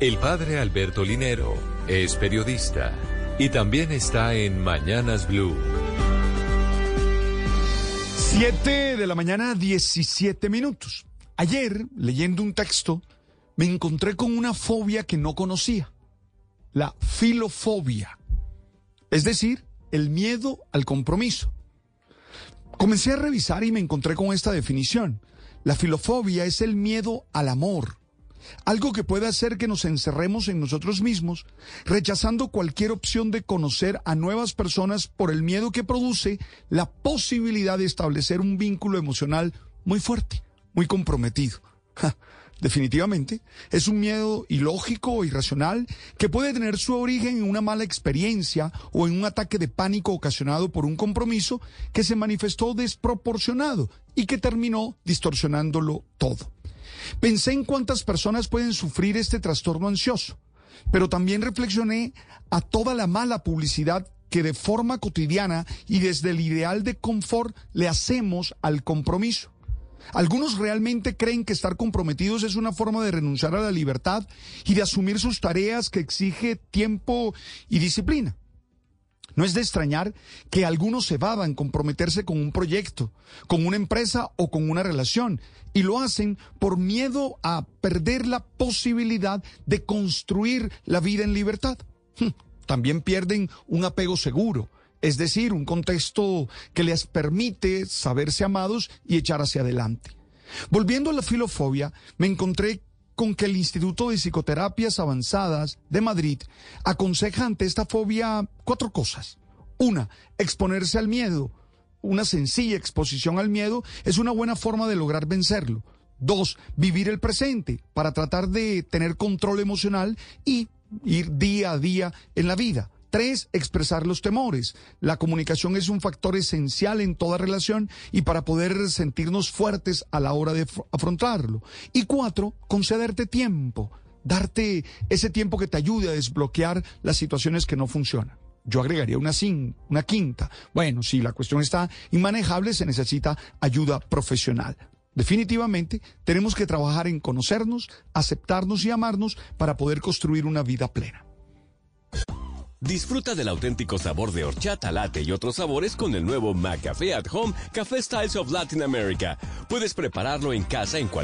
El padre Alberto Linero es periodista y también está en Mañanas Blue. 7 de la mañana, 17 minutos. Ayer, leyendo un texto, me encontré con una fobia que no conocía, la filofobia, es decir, el miedo al compromiso. Comencé a revisar y me encontré con esta definición. La filofobia es el miedo al amor, algo que puede hacer que nos encerremos en nosotros mismos, rechazando cualquier opción de conocer a nuevas personas por el miedo que produce la posibilidad de establecer un vínculo emocional muy fuerte, muy comprometido. definitivamente, es un miedo ilógico o irracional que puede tener su origen en una mala experiencia o en un ataque de pánico ocasionado por un compromiso que se manifestó desproporcionado y que terminó distorsionándolo todo. Pensé en cuántas personas pueden sufrir este trastorno ansioso, pero también reflexioné a toda la mala publicidad que de forma cotidiana y desde el ideal de confort le hacemos al compromiso. Algunos realmente creen que estar comprometidos es una forma de renunciar a la libertad y de asumir sus tareas que exige tiempo y disciplina. No es de extrañar que algunos se vadan comprometerse con un proyecto, con una empresa o con una relación, y lo hacen por miedo a perder la posibilidad de construir la vida en libertad. Hm, también pierden un apego seguro, es decir, un contexto que les permite saberse amados y echar hacia adelante. Volviendo a la filofobia, me encontré con que el Instituto de Psicoterapias Avanzadas de Madrid aconseja ante esta fobia cuatro cosas. Una, exponerse al miedo. Una sencilla exposición al miedo es una buena forma de lograr vencerlo. Dos, vivir el presente para tratar de tener control emocional y ir día a día en la vida. Tres, expresar los temores. La comunicación es un factor esencial en toda relación y para poder sentirnos fuertes a la hora de afrontarlo. Y cuatro, concederte tiempo, darte ese tiempo que te ayude a desbloquear las situaciones que no funcionan. Yo agregaría una, una quinta. Bueno, si la cuestión está inmanejable, se necesita ayuda profesional. Definitivamente, tenemos que trabajar en conocernos, aceptarnos y amarnos para poder construir una vida plena. Disfruta del auténtico sabor de horchata, latte y otros sabores con el nuevo McCafé at Home Café Styles of Latin America. Puedes prepararlo en casa en cualquier